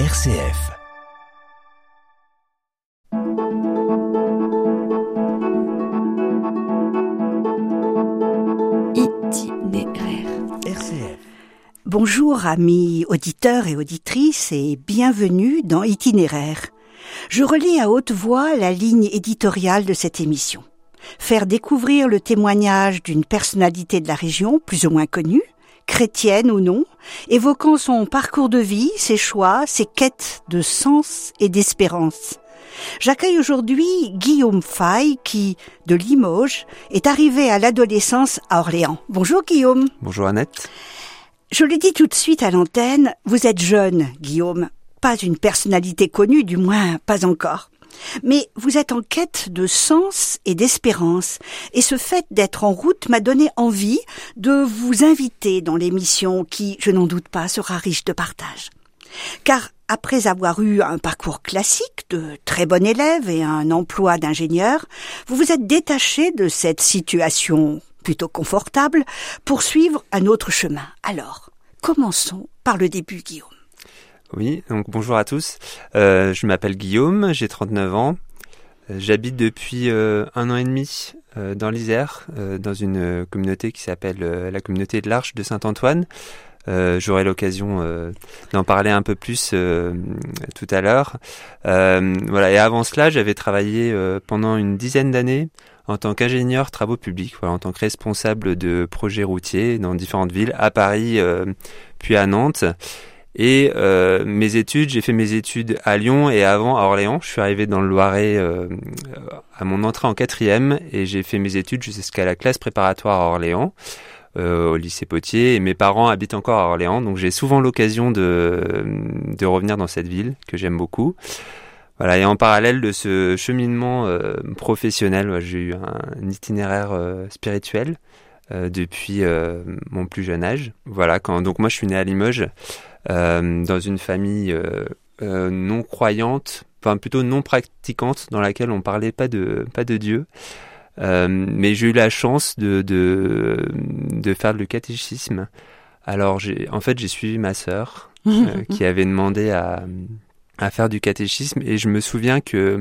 RCF. Itinéraire. RCF. Bonjour amis auditeurs et auditrices et bienvenue dans Itinéraire. Je relis à haute voix la ligne éditoriale de cette émission. Faire découvrir le témoignage d'une personnalité de la région, plus ou moins connue, chrétienne ou non, évoquant son parcours de vie, ses choix, ses quêtes de sens et d'espérance. J'accueille aujourd'hui Guillaume Fay qui, de Limoges, est arrivé à l'adolescence à Orléans. Bonjour Guillaume. Bonjour Annette. Je le dis tout de suite à l'antenne, vous êtes jeune, Guillaume. Pas une personnalité connue, du moins pas encore. Mais vous êtes en quête de sens et d'espérance, et ce fait d'être en route m'a donné envie de vous inviter dans l'émission qui, je n'en doute pas, sera riche de partage. Car après avoir eu un parcours classique de très bon élève et un emploi d'ingénieur, vous vous êtes détaché de cette situation plutôt confortable pour suivre un autre chemin. Alors, commençons par le début, Guillaume. Oui, donc bonjour à tous. Euh, je m'appelle Guillaume, j'ai 39 ans. Euh, J'habite depuis euh, un an et demi dans l'Isère, dans une communauté qui s'appelle la communauté de l'Arche de Saint-Antoine. J'aurai l'occasion d'en parler un peu plus tout à l'heure. Voilà. Et avant cela, j'avais travaillé pendant une dizaine d'années en tant qu'ingénieur travaux publics, en tant que responsable de projets routiers dans différentes villes, à Paris, puis à Nantes. Et euh, mes études, j'ai fait mes études à Lyon et avant à Orléans. Je suis arrivé dans le Loiret euh, à mon entrée en quatrième et j'ai fait mes études jusqu'à la classe préparatoire à Orléans, euh, au lycée Potier. Et mes parents habitent encore à Orléans, donc j'ai souvent l'occasion de, de revenir dans cette ville que j'aime beaucoup. Voilà, et en parallèle de ce cheminement euh, professionnel, j'ai eu un, itinéraire euh, spirituel euh, depuis euh, mon plus jeune âge. Voilà, donc moi je suis né à Limoges euh, dans une famille euh, euh, non croyante, enfin plutôt non pratiquante, dans laquelle on parlait pas de pas de Dieu. Euh, mais j'ai eu la chance de, de de faire le catéchisme. Alors j'ai en fait j'ai suivi ma sœur euh, qui avait demandé à à faire du catéchisme et je me souviens que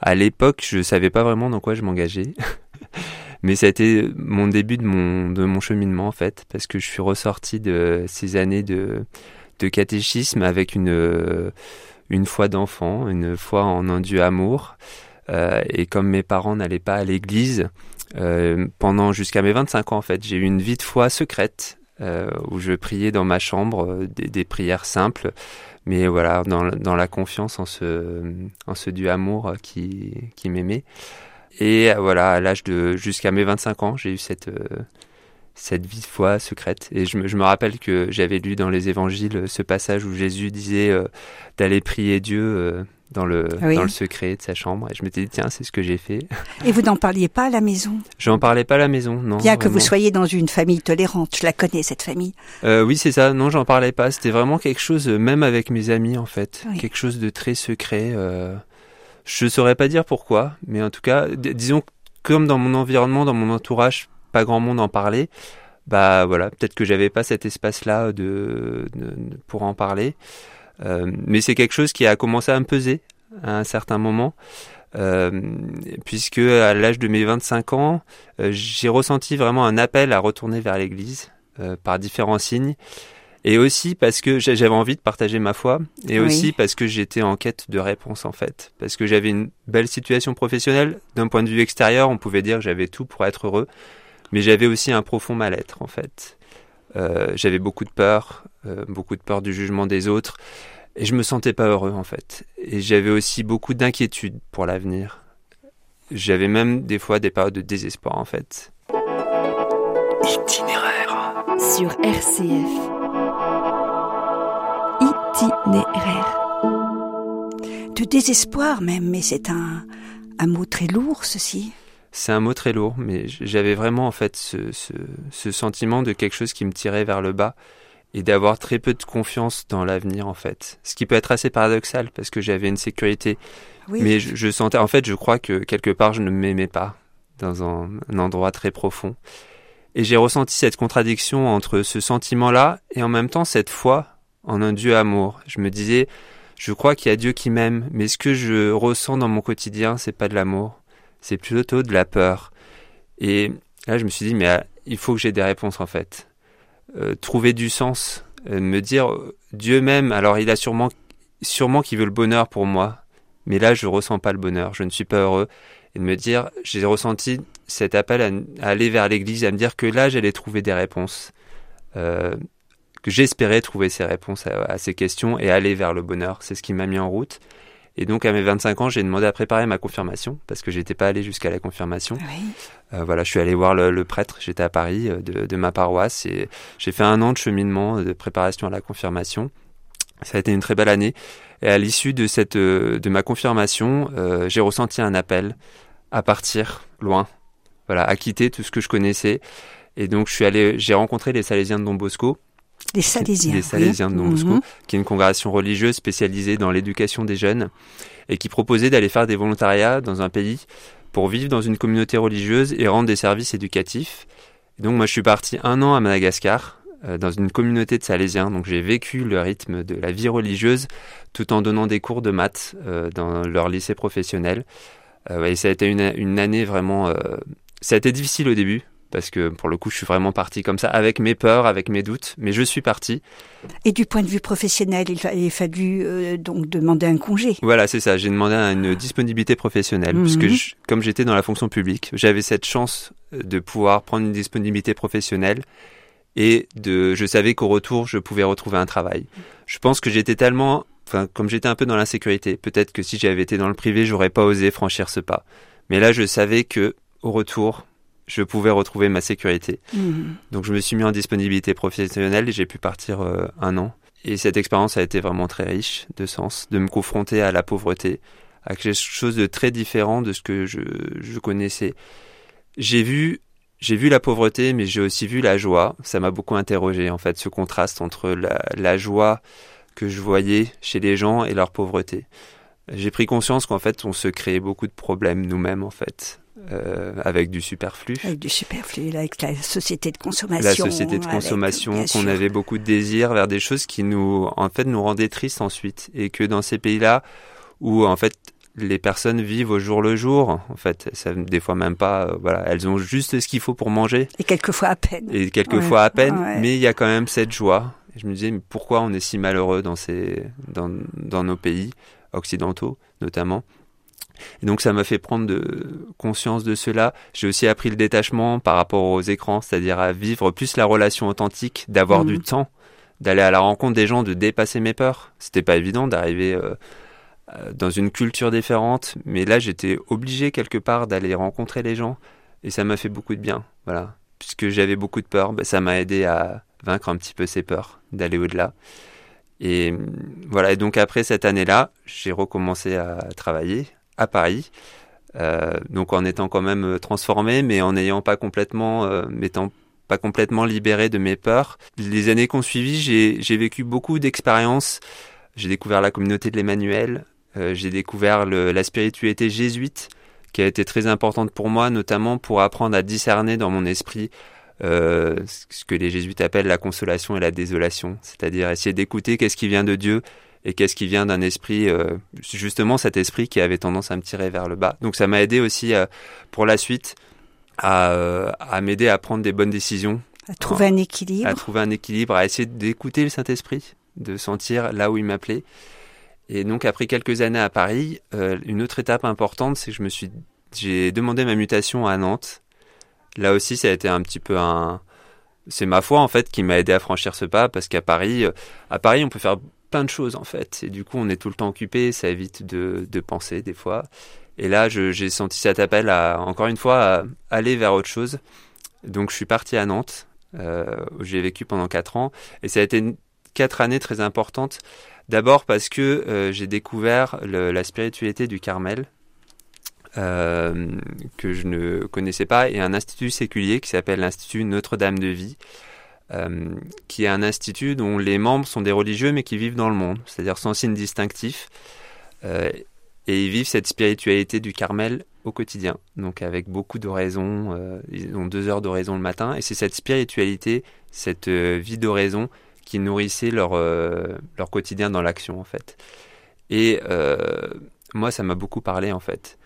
à l'époque je savais pas vraiment dans quoi je m'engageais. Mais ça a été mon début de mon, de mon cheminement en fait, parce que je suis ressorti de ces années de, de catéchisme avec une, une foi d'enfant, une foi en un Dieu amour. Euh, et comme mes parents n'allaient pas à l'église, euh, pendant jusqu'à mes 25 ans en fait, j'ai eu une vie de foi secrète euh, où je priais dans ma chambre euh, des, des prières simples, mais voilà, dans, dans la confiance en ce, en ce Dieu amour euh, qui, qui m'aimait. Et euh, voilà, à l'âge de jusqu'à mes 25 ans, j'ai eu cette euh, cette vie de foi secrète. Et je me, je me rappelle que j'avais lu dans les évangiles euh, ce passage où Jésus disait euh, d'aller prier Dieu euh, dans le Oui. dans le secret de sa chambre. Et je m'étais dit tiens, c'est ce que j'ai fait. Et vous n'en parliez pas à la maison? J'en parlais pas à la maison, non. Bien que vous soyez dans une famille tolérante, je la connais cette famille. Euh, oui, c'est ça. Non, j'en parlais pas. C'était vraiment quelque chose, même avec mes amis, en fait, Oui. quelque chose de très secret. Je saurais pas dire pourquoi, mais en tout cas, disons comme dans mon environnement, dans mon entourage, pas grand monde en parlait. Bah voilà, peut-être que j'avais pas cet espace-là de, de- pour en parler. Euh, mais c'est quelque chose qui a commencé à me peser à un certain moment. Euh, puisque à l'âge de mes 25 ans, euh, j'ai ressenti vraiment un appel à retourner vers l'église par différents signes. Et aussi parce que j'a- j'avais envie de partager ma foi, et Oui. aussi parce que j'étais en quête de réponse en fait. Parce que j'avais une belle situation professionnelle, d'un point de vue extérieur, on pouvait dire que j'avais tout pour être heureux, mais j'avais aussi un profond mal-être en fait. Euh, j'avais beaucoup de peur, euh, beaucoup de peur du jugement des autres, et je me sentais pas heureux en fait. Et j'avais aussi beaucoup d'inquiétude pour l'avenir. J'avais même des fois des périodes de désespoir en fait. Itinéraire. Sur RCF. Itinéraire. De désespoir même, mais c'est un, un mot très lourd ceci. C'est un mot très lourd, mais j'avais vraiment en fait ce, ce, ce sentiment de quelque chose qui me tirait vers le bas et d'avoir très peu de confiance dans l'avenir en fait. Ce qui peut être assez paradoxal parce que j'avais une sécurité, Oui. mais je, je sentais en fait je crois que quelque part je ne m'aimais pas dans un, un endroit très profond. Et j'ai ressenti cette contradiction entre ce sentiment-là et en même temps cette foi en un Dieu amour. Je me disais, je crois qu'il y a Dieu qui m'aime, mais ce que je ressens dans mon quotidien, c'est pas de l'amour, c'est plutôt de la peur. Et là, je me suis dit, mais ah, il faut que j'ai des réponses en fait. Euh, trouver du sens, euh, me dire, Dieu m'aime, alors il a sûrement, sûrement qu'il veut le bonheur pour moi, mais là, je ressens pas le bonheur, je ne suis pas heureux. Et de me dire, j'ai ressenti cet appel à, aller vers l'Église, à me dire que là, j'allais trouver des réponses. Euh, que j'espérais trouver ces réponses à, ces questions et aller vers le bonheur. C'est ce qui m'a mis en route. Et donc à mes 25 ans, j'ai demandé à préparer ma confirmation parce que j'étais pas allé jusqu'à la confirmation. Euh, voilà, je suis allé voir le, prêtre. J'étais à Paris euh, de, de, ma paroisse et j'ai fait un an de cheminement de préparation à la confirmation. Ça a été une très belle année. Et à l'issue de cette euh, de ma confirmation, euh, j'ai ressenti un appel à partir loin, voilà, à quitter tout ce que je connaissais. Et donc je suis allé, j'ai rencontré les Salésiens de Don Bosco. Les Salésiens. Les Salésiens de Bosco, mhm. qui est une congrégation religieuse spécialisée dans l'éducation des jeunes et qui proposait d'aller faire des volontariats dans un pays pour vivre dans une communauté religieuse et rendre des services éducatifs. Et donc moi je suis parti un an à Madagascar euh, dans une communauté de Salésiens. Donc j'ai vécu le rythme de la vie religieuse tout en donnant des cours de maths euh, dans leur lycée professionnel. Euh, et ça a été une, une année vraiment... ça a été difficile au début parce que pour le coup je suis vraiment parti comme ça avec mes peurs, avec mes doutes, mais je suis parti. Et du point de vue professionnel, il, a, fallu donc demander un congé. Voilà, c'est ça. J'ai demandé une disponibilité professionnelle puisque mhm. comme j'étais dans la fonction publique, j'avais cette chance de pouvoir prendre une disponibilité professionnelle et de, je savais qu'au retour, je pouvais retrouver un travail. Je pense que j'étais tellement, enfin, comme j'étais un peu dans l'insécurité, peut-être que si j'avais été dans le privé, j'aurais pas osé franchir ce pas. Mais là, je savais que au retour, je pouvais retrouver ma sécurité. Mmh. Donc, je me suis mis en disponibilité professionnelle et j'ai pu partir euh, un an. Et cette expérience a été vraiment très riche de sens, de me confronter à la pauvreté, à quelque chose de très différent de ce que je, je connaissais. J'ai vu j'ai vu la pauvreté, mais j'ai aussi vu la joie. Ça m'a beaucoup interrogé, en fait, ce contraste entre la, joie que je voyais chez les gens et leur pauvreté. J'ai pris conscience qu'en fait, on se crée beaucoup de problèmes nous-mêmes, en fait. Euh, avec du superflu. Avec du superflu, avec la société de consommation. La société de consommation, qu'on avait beaucoup de désirs vers des choses qui nous, en fait, nous rendaient tristes ensuite. Et que dans ces pays-là, où en fait les personnes vivent au jour le jour. En fait, ça, des fois même pas. Euh, voilà, elles ont juste ce qu'il faut pour manger. Et quelquefois à peine. Et quelquefois à peine. Mais il y a quand même cette joie. je me disais, mais pourquoi on est si malheureux dans ces, dans, dans nos pays occidentaux, notamment? Et donc ça m'a fait prendre de conscience de cela. J'ai aussi appris le détachement par rapport aux écrans, c'est-à-dire à vivre plus la relation authentique, d'avoir du mhm. temps, d'aller à la rencontre des gens, de dépasser mes peurs. C'était pas évident d'arriver euh, euh, dans une culture différente, mais là j'étais obligé quelque part d'aller rencontrer les gens et ça m'a fait beaucoup de bien, voilà. Puisque j'avais beaucoup de peur, ben, ça m'a aidé à vaincre un petit peu ces peurs, d'aller au-delà. Et voilà, et donc après cette année-là, j'ai recommencé à travailler à Paris, euh, donc en étant quand même transformé, mais en n'ayant pas complètement, euh, m'étant pas complètement libéré de mes peurs. Les années qui ont suivi, j'ai vécu beaucoup d'expériences. J'ai découvert la communauté de l'Emmanuel, euh, j'ai découvert la spiritualité jésuite qui a été très importante pour moi, notamment pour apprendre à discerner dans mon esprit euh, ce que les jésuites appellent la consolation et la désolation, c'est-à-dire essayer d'écouter qu'est-ce qui vient de Dieu et qu'est-ce qui vient d'un esprit, euh, justement cet esprit qui avait tendance à me tirer vers le bas. Donc ça m'a aidé aussi pour la suite à, à m'aider à prendre des bonnes décisions. À trouver un équilibre. À trouver un équilibre, à essayer d'écouter le Saint-Esprit, de sentir là où il m'appelait. Et donc après quelques années à Paris, euh, une autre étape importante, c'est que je me suis, j'ai demandé ma mutation à Nantes. Là aussi, ça a été un petit peu un, c'est ma foi en fait qui m'a aidé à franchir ce pas parce qu'à Paris, euh, à Paris, on peut faire plein de choses en fait. Et du coup, on est tout le temps occupé, ça évite de, de penser des fois. Et là, j'ai senti cet appel à, encore une fois, à aller vers autre chose. Donc, je suis parti à Nantes, euh, où j'ai vécu pendant quatre ans. Et ça a été quatre années très importantes D'abord parce que euh, j'ai découvert la spiritualité du Carmel, euh, que je ne connaissais pas, et un institut séculier qui s'appelle l'Institut Notre-Dame de Vie, euh, qui est un institut dont les membres sont des religieux mais qui vivent dans le monde, c'est-à-dire sans signe distinctif, et ils vivent cette spiritualité du Carmel au quotidien, donc avec beaucoup d'oraisons, ils ont deux heures d'oraison le matin, et c'est cette spiritualité, cette vie d'oraison qui nourrissaient leur, leur quotidien dans l'action en fait. Et moi, ça m'a beaucoup parlé en fait.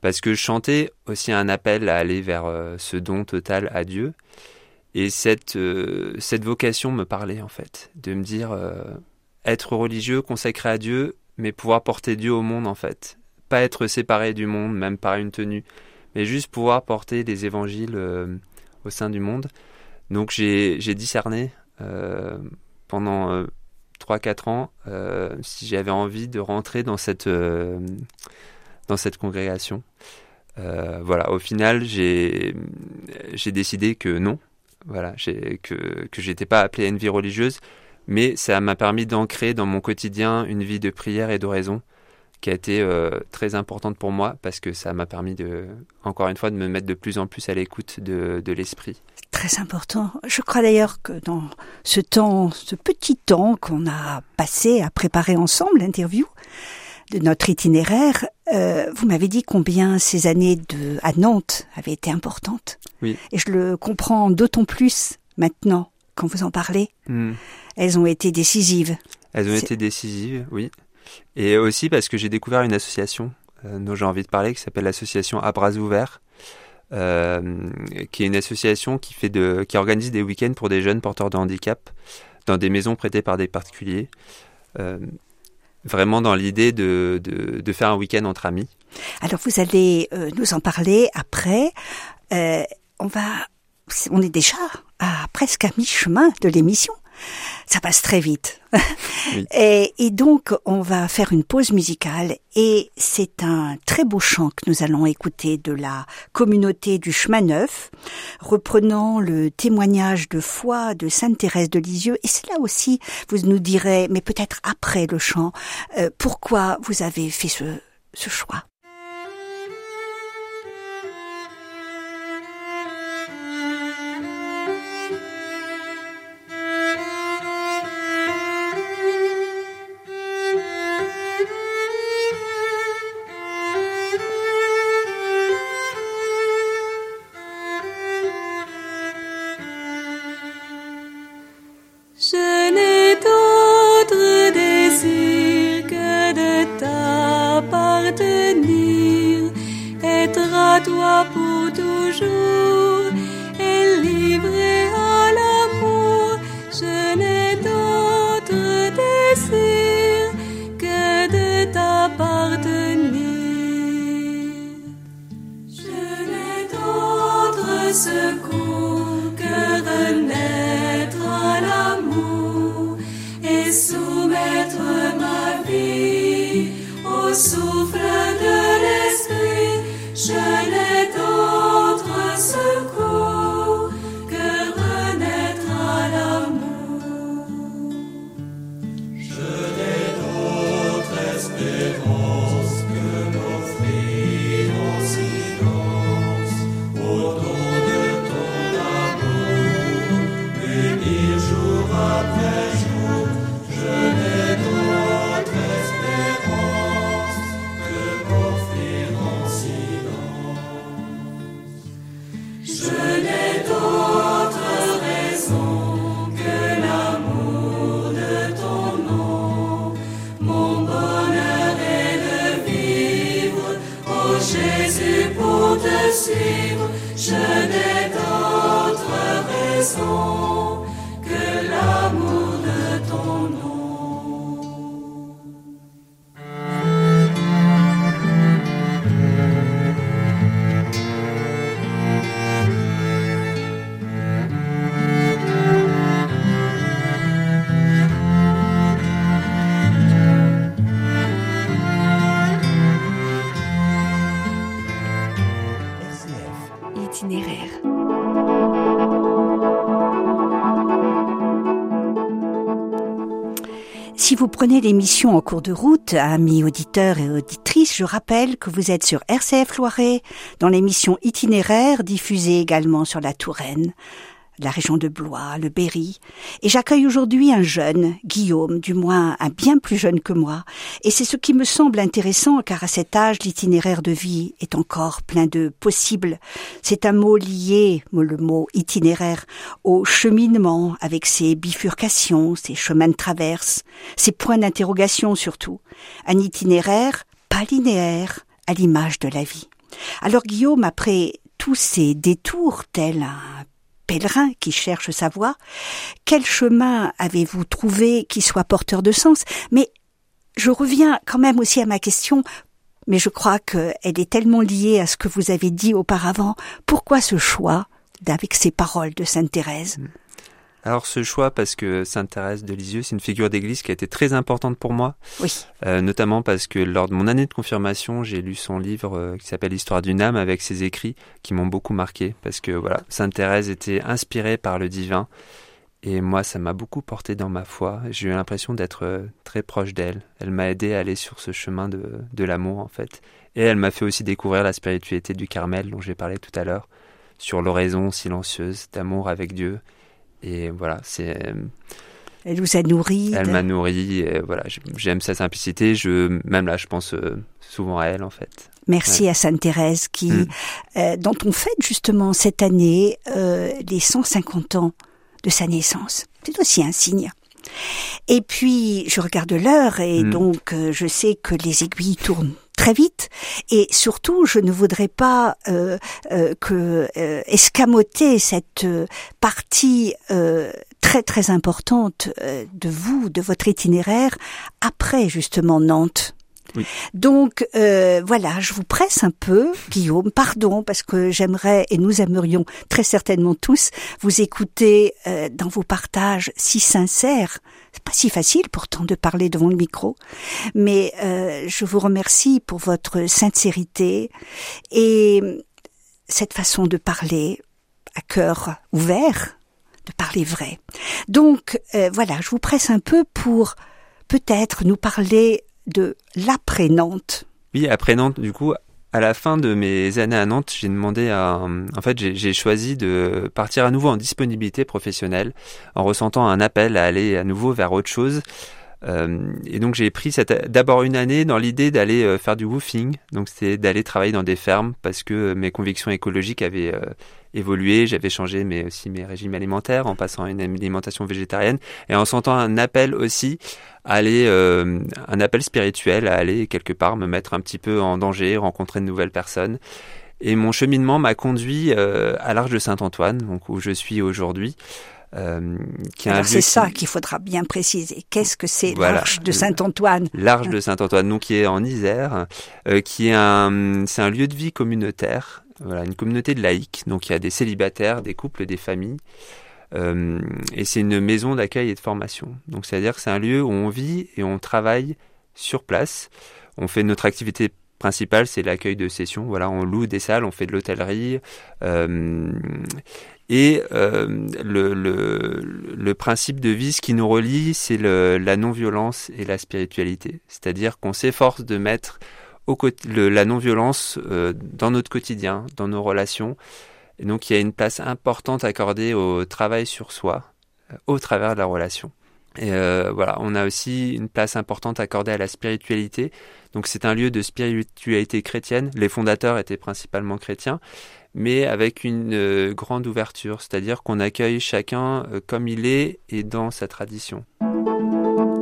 Parce que chanter aussi un appel à aller vers ce don total à Dieu. Et cette, cette vocation me parlait en fait, de me dire être religieux, consacré à Dieu, mais pouvoir porter Dieu au monde en fait. Pas être séparé du monde, même par une tenue, mais juste pouvoir porter des évangiles euh, au sein du monde. Donc j'ai discerné euh, pendant 3-4 euh, ans si j'avais envie de rentrer dans cette, dans cette congrégation. voilà, au final, j'ai décidé que non, voilà, que, que j'étais pas appelé à une vie religieuse, mais ça m'a permis d'ancrer dans mon quotidien une vie de prière et d'oraison qui a été euh, très importante pour moi parce que ça m'a permis de, encore une fois, de me mettre de plus en plus à l'écoute de, de l'esprit. Très important. Je crois d'ailleurs que dans ce temps, ce petit temps qu'on a passé à préparer ensemble l'interview de notre itinéraire, euh, vous m'avez dit combien ces années de, à Nantes avaient été importantes. Oui. Et je le comprends d'autant plus maintenant quand vous en parlez. Hmm. Elles ont été décisives. Elles ont été décisives, oui. Et aussi parce que j'ai découvert une association euh, dont j'ai envie de parler, qui s'appelle l'association À bras ouverts, euh, qui est une association qui, fait de, qui organise des week-ends pour des jeunes porteurs de handicap dans des maisons prêtées par des particuliers. Euh, vraiment dans l'idée de, de, de, faire un week-end entre amis. Alors vous allez euh, nous en parler après. Euh, on va, on est déjà à presque à mi-chemin de l'émission ça passe très vite. Et, et, donc, on va faire une pause musicale et c'est un très beau chant que nous allons écouter de la communauté du chemin neuf, reprenant le témoignage de foi de Sainte Thérèse de Lisieux. Et c'est là aussi, vous nous direz, mais peut-être après le chant, euh, pourquoi vous avez fait ce, ce choix? Si vous prenez l'émission en cours de route, amis auditeurs et auditrices, je rappelle que vous êtes sur RCF Loiret, dans l'émission Itinéraire, diffusée également sur la Touraine. La région de Blois, le Berry, et j'accueille aujourd'hui un jeune, Guillaume, du moins un bien plus jeune que moi, et c'est ce qui me semble intéressant car à cet âge l'itinéraire de vie est encore plein de possibles. C'est un mot lié, le mot itinéraire, au cheminement avec ses bifurcations, ses chemins de traverse, ses points d'interrogation surtout. Un itinéraire pas linéaire, à l'image de la vie. Alors Guillaume, après tous ces détours tels un pèlerin qui cherche sa voie, quel chemin avez-vous trouvé qui soit porteur de sens? Mais je reviens quand même aussi à ma question, mais je crois qu'elle est tellement liée à ce que vous avez dit auparavant. Pourquoi ce choix avec ces paroles de Sainte Thérèse? Alors ce choix, parce que Sainte Thérèse de Lisieux, c'est une figure d'église qui a été très importante pour moi. Oui. Euh, notamment parce que lors de mon année de confirmation, j'ai lu son livre euh, qui s'appelle Histoire d'une âme avec ses écrits qui m'ont beaucoup marqué. Parce que voilà, Sainte Thérèse était inspirée par le divin. Et moi, ça m'a beaucoup porté dans ma foi. J'ai eu l'impression d'être euh, très proche d'elle. Elle m'a aidé à aller sur ce chemin de, de l'amour, en fait. Et elle m'a fait aussi découvrir la spiritualité du Carmel, dont j'ai parlé tout à l'heure, sur l'oraison silencieuse d'amour avec Dieu et voilà, c'est. Euh, elle vous a nourri. Elle m'a nourri. Et voilà, j'aime sa simplicité. Je, même là, je pense euh, souvent à elle, en fait. Merci à Sainte Thérèse qui, mm. euh, dont on fête justement cette année les 150 ans de sa naissance. C'est aussi un signe. Et puis, je regarde l'heure et mm. donc je sais que les aiguilles tournent très vite et surtout je ne voudrais pas euh, euh, que euh, escamoter cette partie très très importante de vous de votre itinéraire après justement Nantes. Donc voilà, je vous presse un peu, Guillaume, pardon, parce que j'aimerais, et nous aimerions très certainement tous, vous écouter dans vos partages si sincères. C'est pas si facile pourtant de parler devant le micro, mais euh, je vous remercie pour votre sincérité et cette façon de parler à cœur ouvert, de parler vrai. Donc euh, voilà, je vous presse un peu pour peut-être nous parler de l'après-Nantes. Oui, après Nantes, du coup, à la fin de mes années à Nantes, j'ai demandé à, en fait, j'ai choisi de partir à nouveau en disponibilité professionnelle, en ressentant un appel à aller à nouveau vers autre chose. Euh, et donc j'ai pris d'abord une année dans l'idée d'aller euh, faire du woofing, donc c'était d'aller travailler dans des fermes parce que mes convictions écologiques avaient euh, évolué, j'avais changé mais aussi mes régimes alimentaires en passant à une alimentation végétarienne et en sentant un appel aussi à aller, un appel spirituel à aller quelque part me mettre un petit peu en danger, rencontrer de nouvelles personnes. Et mon cheminement m'a conduit à l'Arche de Saint-Antoine, donc où je suis aujourd'hui. Euh, c'est ça qu'il faudra bien préciser. Qu'est-ce que c'est l'Arche de Saint-Antoine? L'Arche de Saint-Antoine, donc qui est en Isère, euh, qui est un, c'est un lieu de vie communautaire. Voilà, une communauté de laïcs. Donc il y a des célibataires, des couples, des familles. Euh, et c'est une maison d'accueil et de formation. Donc c'est-à-dire que c'est un lieu où on vit et on travaille sur place. On fait notre activité principale, c'est l'accueil de sessions. Voilà, on loue des salles, on fait de l'hôtellerie. Euh, et euh, le, le, le, principe de vie, ce qui nous relie, c'est la non-violence et la spiritualité. C'est-à-dire qu'on s'efforce de mettre la non-violence euh, dans notre quotidien, dans nos relations. Donc il y a une place importante accordée au travail sur soi, euh, au travers de la relation. Et euh, voilà, on a aussi une place importante accordée à la spiritualité. Donc c'est un lieu de spiritualité chrétienne. Les fondateurs étaient principalement chrétiens, mais avec une grande ouverture, c'est-à-dire qu'on accueille chacun comme il est et dans sa tradition.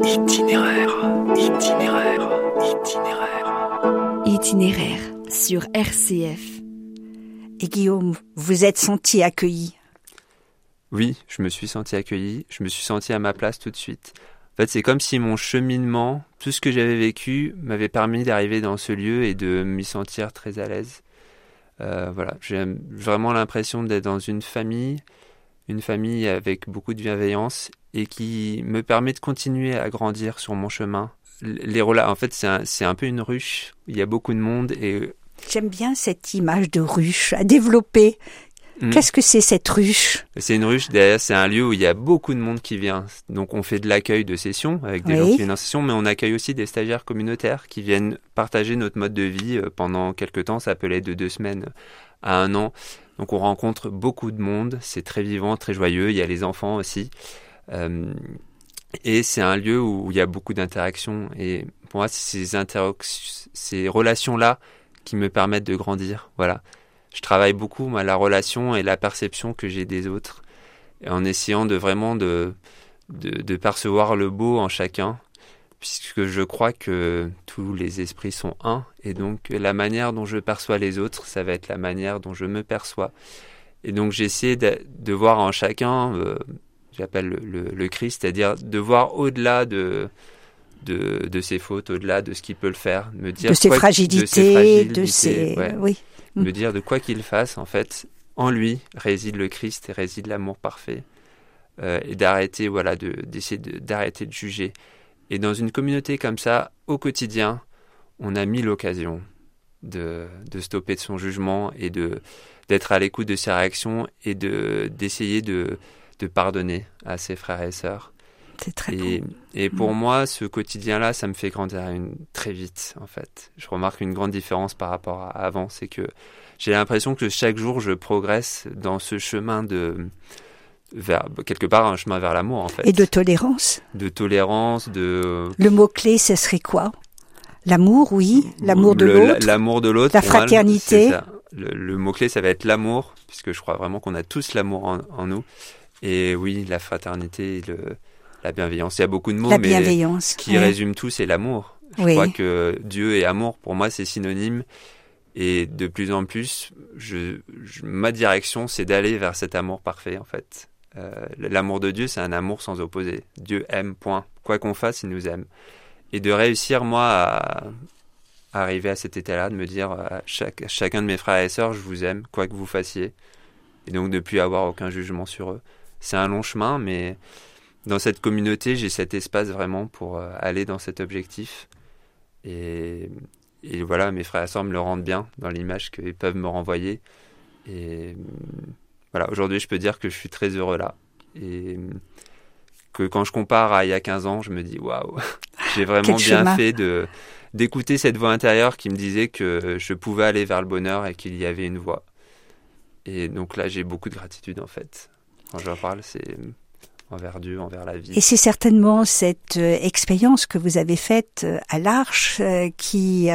Itinéraire, itinéraire, itinéraire. Itinéraire sur RCF. Et Guillaume, vous êtes senti accueilli? Oui, je me suis senti accueilli, je me suis senti à ma place tout de suite. En fait, c'est comme si mon cheminement, tout ce que j'avais vécu, m'avait permis d'arriver dans ce lieu et de m'y sentir très à l'aise. Euh, voilà, j'ai vraiment l'impression d'être dans une famille, une famille avec beaucoup de bienveillance et qui me permet de continuer à grandir sur mon chemin. Les en fait, c'est un, un peu une ruche. Il y a beaucoup de monde et J'aime bien cette image de ruche à développer. Mm. Qu'est-ce que c'est cette ruche? C'est une ruche, derrière, c'est un lieu où il y a beaucoup de monde qui vient. Donc on fait de l'accueil de sessions avec des gens qui viennent en session, mais on accueille aussi des stagiaires communautaires qui viennent partager notre mode de vie euh, pendant quelques temps. Ça peut être de deux semaines à un an. Donc on rencontre beaucoup de monde, c'est très vivant, très joyeux, il y a les enfants aussi. Euh, et c'est un lieu où il y a beaucoup d'interactions. Et pour moi, c'est ces, ces relations-là qui me permettent de grandir. Voilà. Je travaille beaucoup, moi, la relation et la perception que j'ai des autres, en essayant de vraiment de, de, de percevoir le beau en chacun puisque je crois que tous les esprits sont un, et donc la manière dont je perçois les autres, ça va être la manière dont je me perçois. Et donc j'essaie de, de, voir en chacun, euh, j'appelle le, le, Christ, c'est-à-dire de voir au-delà de, de, de, ses fautes, au-delà de ce qu'il peut le faire, me dire de ses fragilités, de ses, oui, me mm. dire de quoi qu'il fasse, en fait, en lui réside le Christ et réside l'amour parfait, euh, et d'arrêter, voilà, d'essayer d'arrêter de juger. Et dans une communauté comme ça, au quotidien, on a mis l'occasion de, de, stopper de son jugement et de d'être à l'écoute de ses réactions et de d'essayer de, de pardonner à ses frères et sœurs. C'est très et, et pour mm. moi, ce quotidien-là, ça me fait grandir une, très vite, en fait. Je remarque une grande différence par rapport à avant, c'est que j'ai l'impression que chaque jour, je progresse dans ce chemin de, vers quelque part un chemin vers l'amour en fait. Et de tolérance. De tolérance, de. Le mot clé, ce serait quoi? L'amour, oui, l'amour de l'autre. L'amour de l'autre. La fraternité. le, mot clé, ça va être l'amour, puisque je crois vraiment qu'on a tous l'amour en, nous. Et oui, la fraternité, le, la bienveillance. Il y a beaucoup de mots, la mais bienveillance, qui résument tout, c'est l'amour. Je crois que Dieu et amour, pour moi, c'est synonyme. Et de plus en plus, je ma direction, c'est d'aller vers cet amour parfait, en fait. Euh, l'amour de Dieu, c'est un amour sans opposé. Dieu aime, point. Quoi qu'on fasse, il nous aime. Et de réussir, moi, à, arriver à cet état-là, de me dire à, chaque, chacun de mes frères et sœurs, je vous aime, quoi que vous fassiez. Et donc de plus avoir aucun jugement sur eux. C'est un long chemin, mais dans cette communauté, j'ai cet espace vraiment pour euh, aller dans cet objectif. Et, et voilà, mes frères et sœurs me le rendent bien dans l'image qu'ils peuvent me renvoyer. Et voilà, aujourd'hui, je peux dire que je suis très heureux là. Et que quand je compare à il y a 15 ans, je me dis waouh, j'ai vraiment bien fait de d'écouter cette voix intérieure qui me disait que je pouvais aller vers le bonheur et qu'il y avait une voie. Et donc là, j'ai beaucoup de gratitude en fait. Je parle, c'est envers Dieu, envers la vie. Et c'est certainement cette euh, expérience que vous avez faite euh, à l'Arche euh, qui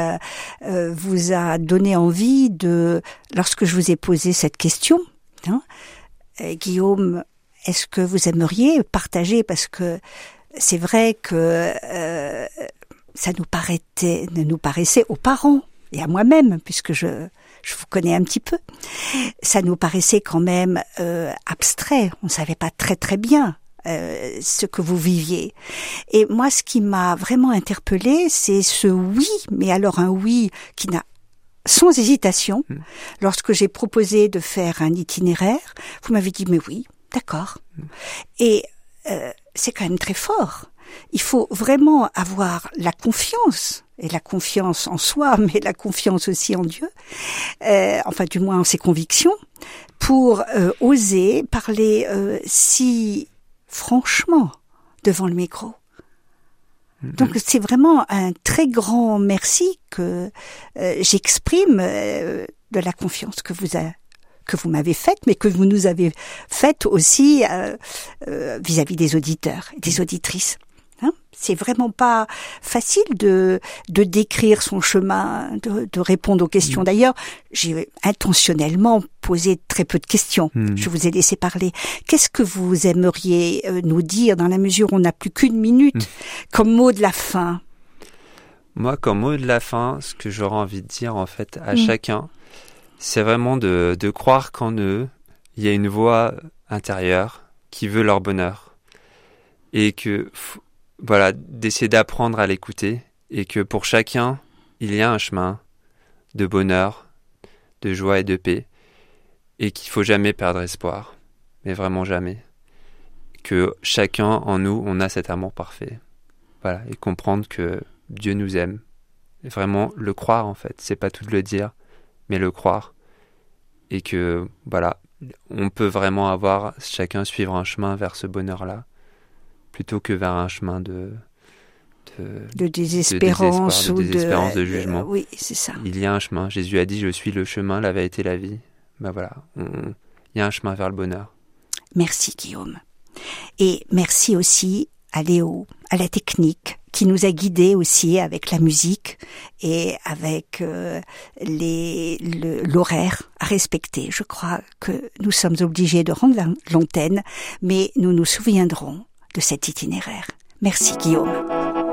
vous a donné envie de, lorsque je vous ai posé cette question, Hein. Guillaume, est-ce que vous aimeriez partager? Parce que c'est vrai que ça nous paraissait, nous paraissait aux parents et à moi-même, puisque je, je vous connais un petit peu, ça nous paraissait quand même euh, abstrait. On ne savait pas très très bien ce que vous viviez. Et moi, ce qui m'a vraiment interpellée, c'est ce oui, mais alors un oui qui n'a sans hésitation, hmm. lorsque j'ai proposé de faire un itinéraire, vous m'avez dit mais oui, d'accord. Hmm. Et euh, c'est quand même très fort. Il faut vraiment avoir la confiance et la confiance en soi, mais la confiance aussi en Dieu, euh, enfin du moins en ses convictions, pour euh, oser parler si franchement devant le micro. Donc c'est vraiment un très grand merci que euh, j'exprime euh, de la confiance que vous a, que vous m'avez faite, mais que vous nous avez faite aussi euh, vis-à-vis des auditeurs et des auditrices. C'est vraiment pas facile de, de décrire son chemin, de, de répondre aux questions. Mm. D'ailleurs, j'ai intentionnellement posé très peu de questions. Mm. Je vous ai laissé parler. Qu'est-ce que vous aimeriez euh, nous dire dans la mesure où on n'a plus qu'une minute mm. comme mot de la fin? Moi, comme mot de la fin, ce que j'aurais envie de dire en fait à chacun, c'est vraiment de, de croire qu'en eux, il y a une voix intérieure qui veut leur bonheur et que voilà, d'essayer d'apprendre à l'écouter et que pour chacun, il y a un chemin de bonheur, de joie et de paix et qu'il faut jamais perdre espoir, mais vraiment jamais. Que chacun en nous, on a cet amour parfait. Voilà, et comprendre que Dieu nous aime. Et vraiment le croire en fait, c'est pas tout de le dire, mais le croire. Et que voilà, on peut vraiment avoir chacun suivre un chemin vers ce bonheur-là plutôt que vers un chemin de, de, désespérance ou de, de, jugement. oui, c'est ça. Il y a un chemin. Jésus a dit Je suis le chemin, la vérité, la vie. bah voilà, il y a un chemin vers le bonheur. Merci Guillaume. Et merci aussi à Léo, à la technique, qui nous a guidés aussi avec la musique et avec euh, l'horaire à respecter. Je crois que nous sommes obligés de rendre l'antenne, mais nous nous souviendrons de cet itinéraire. Merci Guillaume.